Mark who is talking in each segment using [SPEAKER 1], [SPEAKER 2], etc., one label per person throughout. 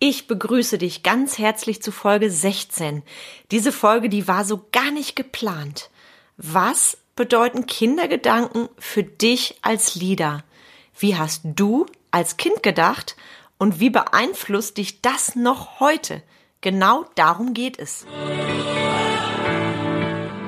[SPEAKER 1] Ich begrüße dich ganz herzlich zu Folge 16. Diese Folge, die war so gar nicht geplant. Was bedeuten Kindergedanken für dich als Leader? Wie hast du als Kind gedacht und wie beeinflusst dich das noch heute? Genau darum geht es.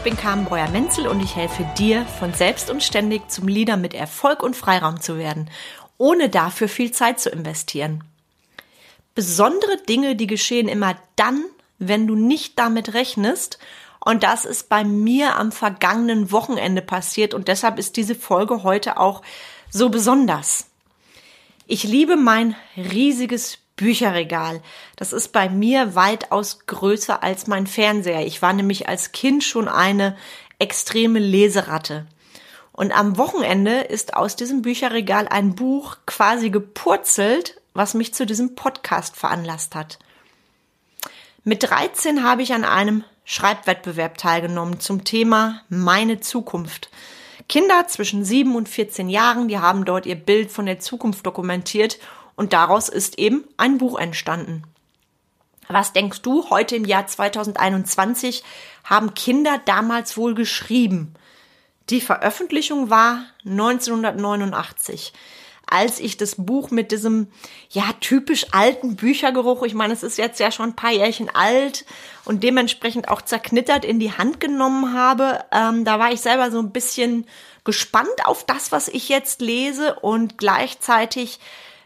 [SPEAKER 1] Ich bin Carmen Breuer-Menzel und ich helfe dir, von selbst und ständig zum Leader mit Erfolg und Freiraum zu werden, ohne dafür viel Zeit zu investieren. Besondere Dinge, die geschehen immer dann, wenn du nicht damit rechnest. Und das ist bei mir am vergangenen Wochenende passiert und deshalb ist diese Folge heute auch so besonders. Ich liebe mein riesiges Bücherregal. Das ist bei mir weitaus größer als mein Fernseher. Ich war nämlich als Kind schon eine extreme Leseratte. Und am Wochenende ist aus diesem Bücherregal ein Buch quasi gepurzelt, was mich zu diesem Podcast veranlasst hat. Mit 13 habe ich an einem Schreibwettbewerb teilgenommen zum Thema Meine Zukunft. Kinder zwischen 7 und 14 Jahren, die haben dort ihr Bild von der Zukunft dokumentiert und daraus ist eben ein Buch entstanden. Was denkst du, heute im Jahr 2021 haben Kinder damals wohl geschrieben? Die Veröffentlichung war 1989 als ich das Buch mit diesem, ja, typisch alten Büchergeruch, ich meine, es ist jetzt ja schon ein paar Jährchen alt und dementsprechend auch zerknittert in die Hand genommen habe, ähm, da war ich selber so ein bisschen gespannt auf das, was ich jetzt lese und gleichzeitig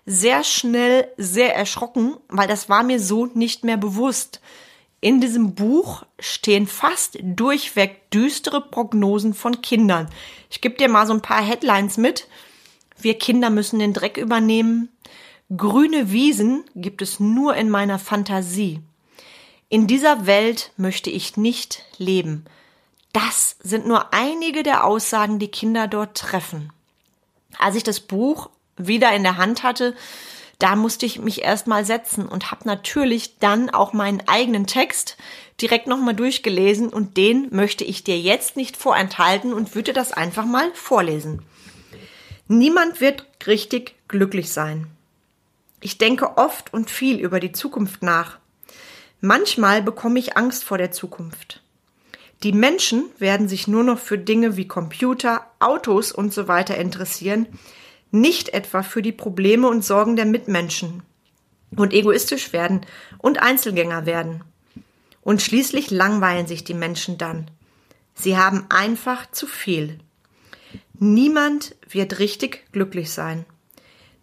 [SPEAKER 1] sehr schnell sehr erschrocken, weil das war mir so nicht mehr bewusst. In diesem Buch stehen fast durchweg düstere Prognosen von Kindern. Ich gebe dir mal so ein paar Headlines mit. Wir Kinder müssen den Dreck übernehmen. Grüne Wiesen gibt es nur in meiner Fantasie. In dieser Welt möchte ich nicht leben. Das sind nur einige der Aussagen, die Kinder dort treffen. Als ich das Buch wieder in der Hand hatte, da musste ich mich erstmal setzen und habe natürlich dann auch meinen eigenen Text direkt nochmal durchgelesen und den möchte ich dir jetzt nicht vorenthalten und würde das einfach mal vorlesen. Niemand wird richtig glücklich sein. Ich denke oft und viel über die Zukunft nach. Manchmal bekomme ich Angst vor der Zukunft. Die Menschen werden sich nur noch für Dinge wie Computer, Autos und so weiter interessieren, nicht etwa für die Probleme und Sorgen der Mitmenschen und egoistisch werden und Einzelgänger werden. Und schließlich langweilen sich die Menschen dann. Sie haben einfach zu viel. Niemand wird richtig glücklich sein.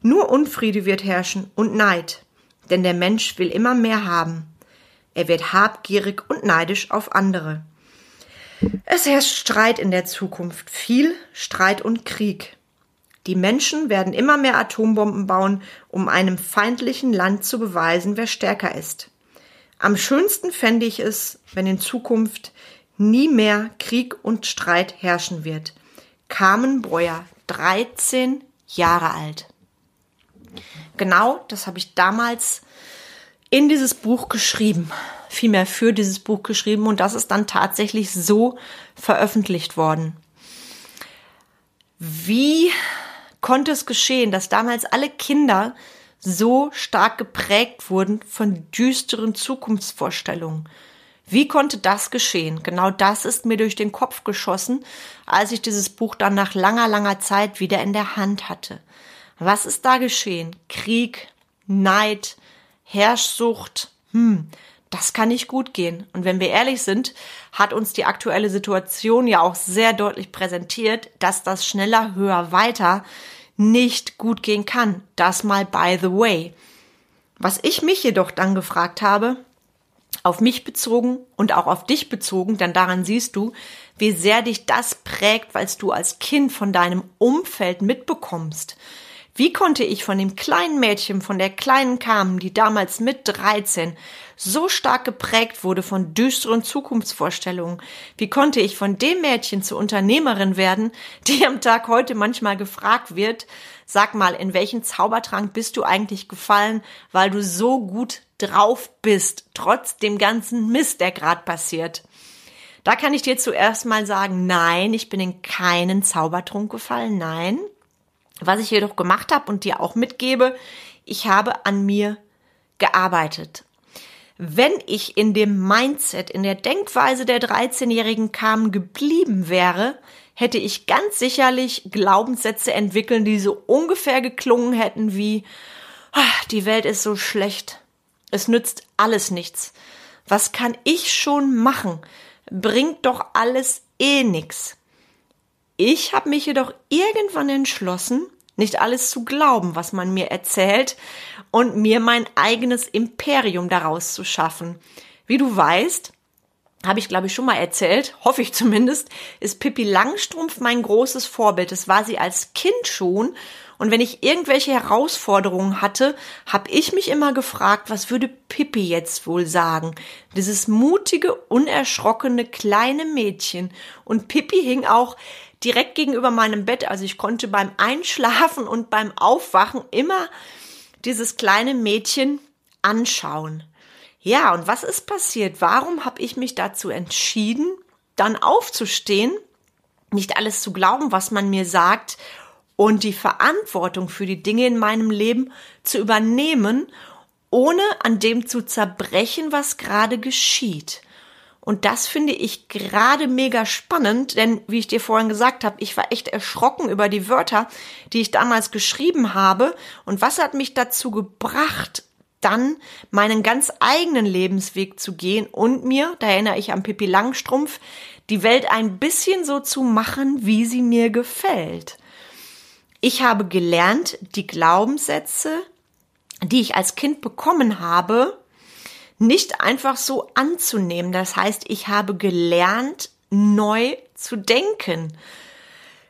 [SPEAKER 1] Nur Unfriede wird herrschen und Neid, denn der Mensch will immer mehr haben. Er wird habgierig und neidisch auf andere. Es herrscht Streit in der Zukunft, viel Streit und Krieg. Die Menschen werden immer mehr Atombomben bauen, um einem feindlichen Land zu beweisen, wer stärker ist. Am schönsten fände ich es, wenn in Zukunft nie mehr Krieg und Streit herrschen wird. Carmen Breuer, 13 Jahre alt. Genau, das habe ich damals in dieses Buch geschrieben, vielmehr für dieses Buch geschrieben und das ist dann tatsächlich so veröffentlicht worden. Wie konnte es geschehen, dass damals alle Kinder so stark geprägt wurden von düsteren Zukunftsvorstellungen? Wie konnte das geschehen? Genau das ist mir durch den Kopf geschossen, als ich dieses Buch dann nach langer, langer Zeit wieder in der Hand hatte. Was ist da geschehen? Krieg, Neid, Herrschsucht, hm, das kann nicht gut gehen. Und wenn wir ehrlich sind, hat uns die aktuelle Situation ja auch sehr deutlich präsentiert, dass das schneller, höher, weiter nicht gut gehen kann. Das mal by the way. Was ich mich jedoch dann gefragt habe, auf mich bezogen und auch auf dich bezogen, denn daran siehst du, wie sehr dich das prägt, weil du als Kind von deinem Umfeld mitbekommst. Wie konnte ich von dem kleinen Mädchen, von der kleinen Carmen, die damals mit 13 so stark geprägt wurde von düsteren Zukunftsvorstellungen? Wie konnte ich von dem Mädchen zur Unternehmerin werden, die am Tag heute manchmal gefragt wird, sag mal, in welchen Zaubertrank bist du eigentlich gefallen, weil du so gut drauf bist, trotz dem ganzen Mist, der gerade passiert? Da kann ich dir zuerst mal sagen, nein, ich bin in keinen Zaubertrunk gefallen, nein. Was ich jedoch gemacht habe und dir auch mitgebe, ich habe an mir gearbeitet. Wenn ich in dem Mindset, in der Denkweise der 13-jährigen Carmen geblieben wäre, hätte ich ganz sicherlich Glaubenssätze entwickeln, die so ungefähr geklungen hätten wie, ach, die Welt ist so schlecht. Es nützt alles nichts. Was kann ich schon machen? Bringt doch alles eh nix. Ich habe mich jedoch irgendwann entschlossen, nicht alles zu glauben, was man mir erzählt und mir mein eigenes Imperium daraus zu schaffen. Wie du weißt, habe ich glaube ich schon mal erzählt, hoffe ich zumindest, ist Pippi Langstrumpf mein großes Vorbild. Das war sie als Kind schon und wenn ich irgendwelche Herausforderungen hatte, habe ich mich immer gefragt, was würde Pippi jetzt wohl sagen? Dieses mutige, unerschrockene kleine Mädchen. Und Pippi hing auch direkt gegenüber meinem Bett. Also ich konnte beim Einschlafen und beim Aufwachen immer dieses kleine Mädchen anschauen. Ja, und was ist passiert? Warum habe ich mich dazu entschieden, dann aufzustehen, nicht alles zu glauben, was man mir sagt und die Verantwortung für die Dinge in meinem Leben zu übernehmen, ohne an dem zu zerbrechen, was gerade geschieht. Und das finde ich gerade mega spannend, denn wie ich dir vorhin gesagt habe, ich war echt erschrocken über die Wörter, die ich damals geschrieben habe. Und was hat mich dazu gebracht, dann meinen ganz eigenen Lebensweg zu gehen und mir, da erinnere ich an Pippi Langstrumpf, die Welt ein bisschen so zu machen, wie sie mir gefällt. Ich habe gelernt, die Glaubenssätze, die ich als Kind bekommen habe, nicht einfach so anzunehmen. Das heißt, ich habe gelernt, neu zu denken.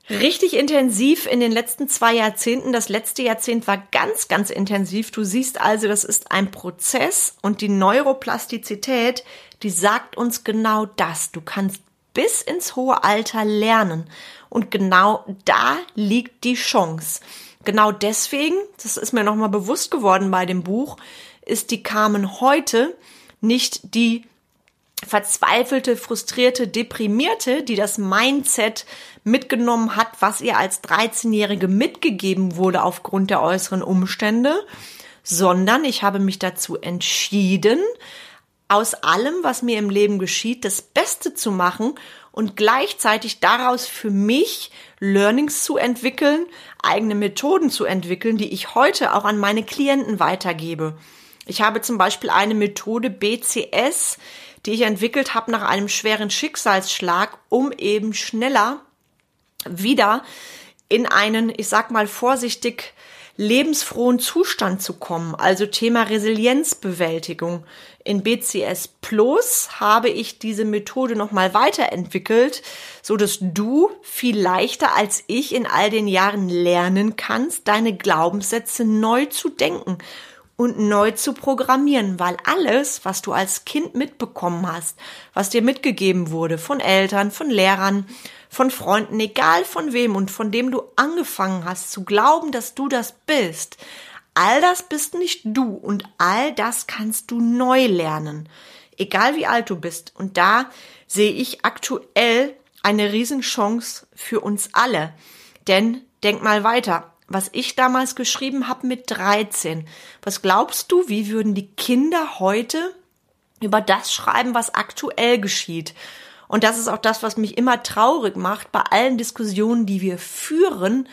[SPEAKER 1] Richtig intensiv in den letzten zwei Jahrzehnten. Das letzte Jahrzehnt war ganz, ganz intensiv. Du siehst also, das ist ein Prozess und die Neuroplastizität, die sagt uns genau das. Du kannst bis ins hohe Alter lernen. Und genau da liegt die Chance. Genau deswegen, das ist mir nochmal bewusst geworden bei dem Buch, ist die Carmen heute nicht die verzweifelte, frustrierte, deprimierte, die das Mindset mitgenommen hat, was ihr als 13-Jährige mitgegeben wurde aufgrund der äußeren Umstände, sondern ich habe mich dazu entschieden, aus allem, was mir im Leben geschieht, das Beste zu machen und gleichzeitig daraus für mich Learnings zu entwickeln, eigene Methoden zu entwickeln, die ich heute auch an meine Klienten weitergebe. Ich habe zum Beispiel eine Methode BCS, die ich entwickelt habe nach einem schweren Schicksalsschlag, um eben schneller wieder in einen, ich sag mal vorsichtig, lebensfrohen Zustand zu kommen, also Thema Resilienzbewältigung. In BCS Plus habe ich diese Methode nochmal weiterentwickelt, so dass du viel leichter als ich in all den Jahren lernen kannst, deine Glaubenssätze neu zu denken und neu zu programmieren, weil alles, was du als Kind mitbekommen hast, was dir mitgegeben wurde von Eltern, von Lehrern, von Freunden, egal von wem und von dem du angefangen hast zu glauben, dass du das bist, all das bist nicht du und all das kannst du neu lernen, egal wie alt du bist. Und da sehe ich aktuell eine Riesenchance für uns alle. Denn denk mal weiter, was ich damals geschrieben habe mit 13. Was glaubst du, wie würden die Kinder heute über das schreiben, was aktuell geschieht? Und das ist auch das, was mich immer traurig macht bei allen Diskussionen, die wir führen,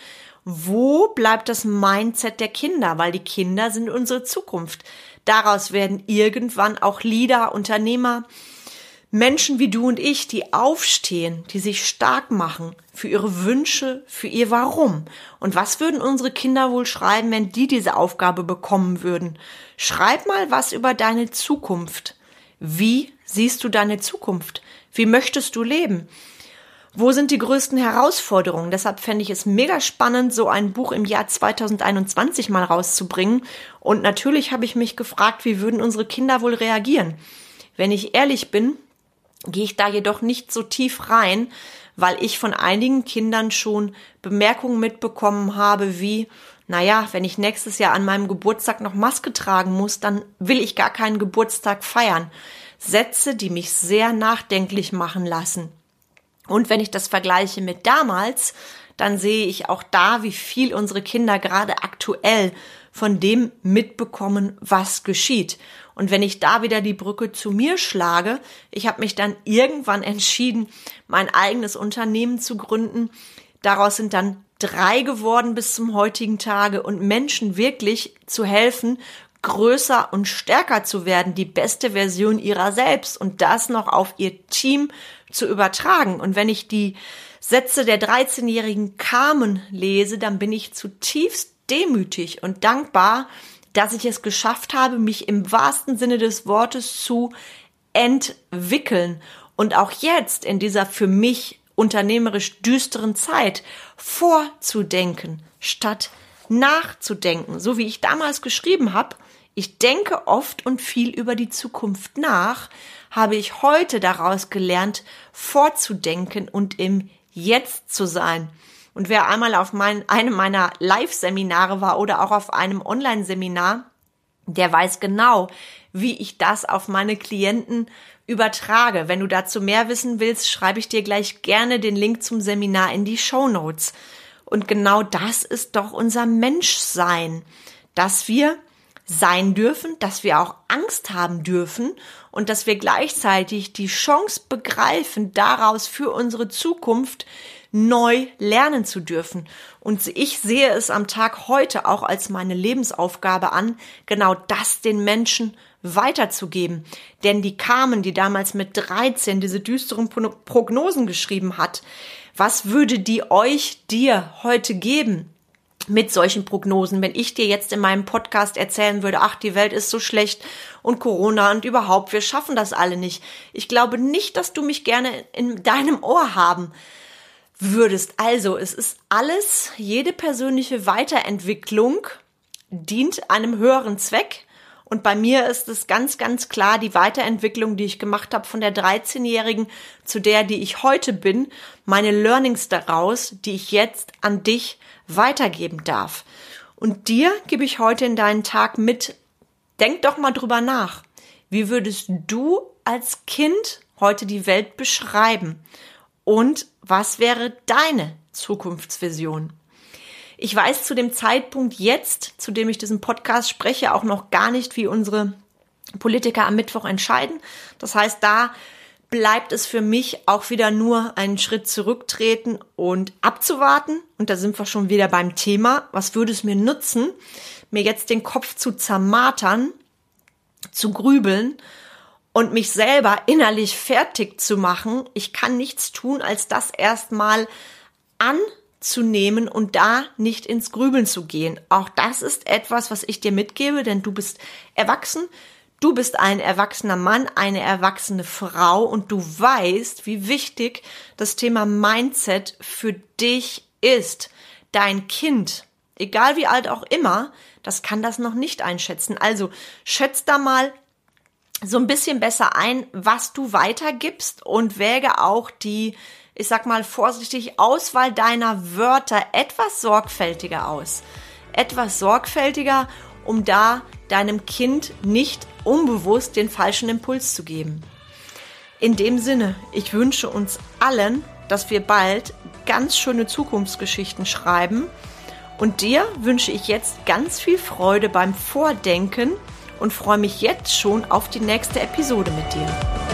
[SPEAKER 1] wo bleibt das Mindset der Kinder? Weil die Kinder sind unsere Zukunft. Daraus werden irgendwann auch Leader, Unternehmer, Menschen wie du und ich, die aufstehen, die sich stark machen für ihre Wünsche, für ihr Warum. Und was würden unsere Kinder wohl schreiben, wenn die diese Aufgabe bekommen würden? Schreib mal was über deine Zukunft. Wie siehst du deine Zukunft? Wie möchtest du leben? Wo sind die größten Herausforderungen? Deshalb fände ich es mega spannend, so ein Buch im Jahr 2021 mal rauszubringen. Und natürlich habe ich mich gefragt, wie würden unsere Kinder wohl reagieren? Wenn ich ehrlich bin, gehe ich da jedoch nicht so tief rein, weil ich von einigen Kindern schon Bemerkungen mitbekommen habe wie, naja, wenn ich nächstes Jahr an meinem Geburtstag noch Maske tragen muss, dann will ich gar keinen Geburtstag feiern. Sätze, die mich sehr nachdenklich machen lassen. Und wenn ich das vergleiche mit damals, dann sehe ich auch da, wie viel unsere Kinder gerade aktuell von dem mitbekommen, was geschieht. Und wenn ich da wieder die Brücke zu mir schlage, ich habe mich dann irgendwann entschieden, mein eigenes Unternehmen zu gründen. Daraus sind dann drei geworden bis zum heutigen Tage und Menschen wirklich zu helfen, größer und stärker zu werden, die beste Version ihrer selbst und das noch auf ihr Team zu übertragen. Und wenn ich die Sätze der 13-jährigen Carmen lese, dann bin ich zutiefst demütig und dankbar, dass ich es geschafft habe, mich im wahrsten Sinne des Wortes zu entwickeln und auch jetzt in dieser für mich unternehmerisch düsteren Zeit vorzudenken, statt nachzudenken. So wie ich damals geschrieben habe, ich denke oft und viel über die Zukunft nach, habe ich heute daraus gelernt, vorzudenken und im Jetzt zu sein. Und wer einmal auf mein, einem meiner Live-Seminare war oder auch auf einem Online-Seminar, der weiß genau, wie ich das auf meine Klienten übertrage. Wenn du dazu mehr wissen willst, schreibe ich dir gleich gerne den Link zum Seminar in die Show Notes. Und genau das ist doch unser Menschsein, dass wir sein dürfen, dass wir auch Angst haben dürfen und dass wir gleichzeitig die Chance begreifen, daraus für unsere Zukunft neu lernen zu dürfen. Und ich sehe es am Tag heute auch als meine Lebensaufgabe an, genau das den Menschen weiterzugeben. Denn die Carmen, die damals mit 13 diese düsteren Prognosen geschrieben hat, was würde die euch dir heute geben? Mit solchen Prognosen. Wenn ich dir jetzt in meinem Podcast erzählen würde, ach, die Welt ist so schlecht und Corona und überhaupt, wir schaffen das alle nicht. Ich glaube nicht, dass du mich gerne in deinem Ohr haben würdest. Also, es ist alles, jede persönliche Weiterentwicklung dient einem höheren Zweck. Und bei mir ist es ganz, ganz klar die Weiterentwicklung, die ich gemacht habe von der 13-Jährigen zu der, die ich heute bin, meine Learnings daraus, die ich jetzt an dich weitergeben darf. Und dir gebe ich heute in deinen Tag mit, denk doch mal drüber nach. Wie würdest du als Kind heute die Welt beschreiben? Und was wäre deine Zukunftsvision? Ich weiß zu dem Zeitpunkt jetzt, zu dem ich diesen Podcast spreche, auch noch gar nicht, wie unsere Politiker am Mittwoch entscheiden. Das heißt, da bleibt es für mich auch wieder nur einen Schritt zurücktreten und abzuwarten. Und da sind wir schon wieder beim Thema. Was würde es mir nutzen, mir jetzt den Kopf zu zermatern, zu grübeln und mich selber innerlich fertig zu machen? Ich kann nichts tun, als das erstmal anzunehmen und da nicht ins Grübeln zu gehen. Auch das ist etwas, was ich dir mitgebe, denn du bist erwachsen, Du bist ein erwachsener Mann, eine erwachsene Frau und du weißt, wie wichtig das Thema Mindset für dich ist. Dein Kind, egal wie alt auch immer, das kann das noch nicht einschätzen. Also schätz da mal so ein bisschen besser ein, was du weitergibst und wäge auch die, ich sag mal vorsichtig, Auswahl deiner Wörter etwas sorgfältiger aus. Etwas sorgfältiger, um da deinem Kind nicht unbewusst den falschen Impuls zu geben. In dem Sinne, ich wünsche uns allen, dass wir bald ganz schöne Zukunftsgeschichten schreiben und dir wünsche ich jetzt ganz viel Freude beim Vordenken und freue mich jetzt schon auf die nächste Episode mit dir.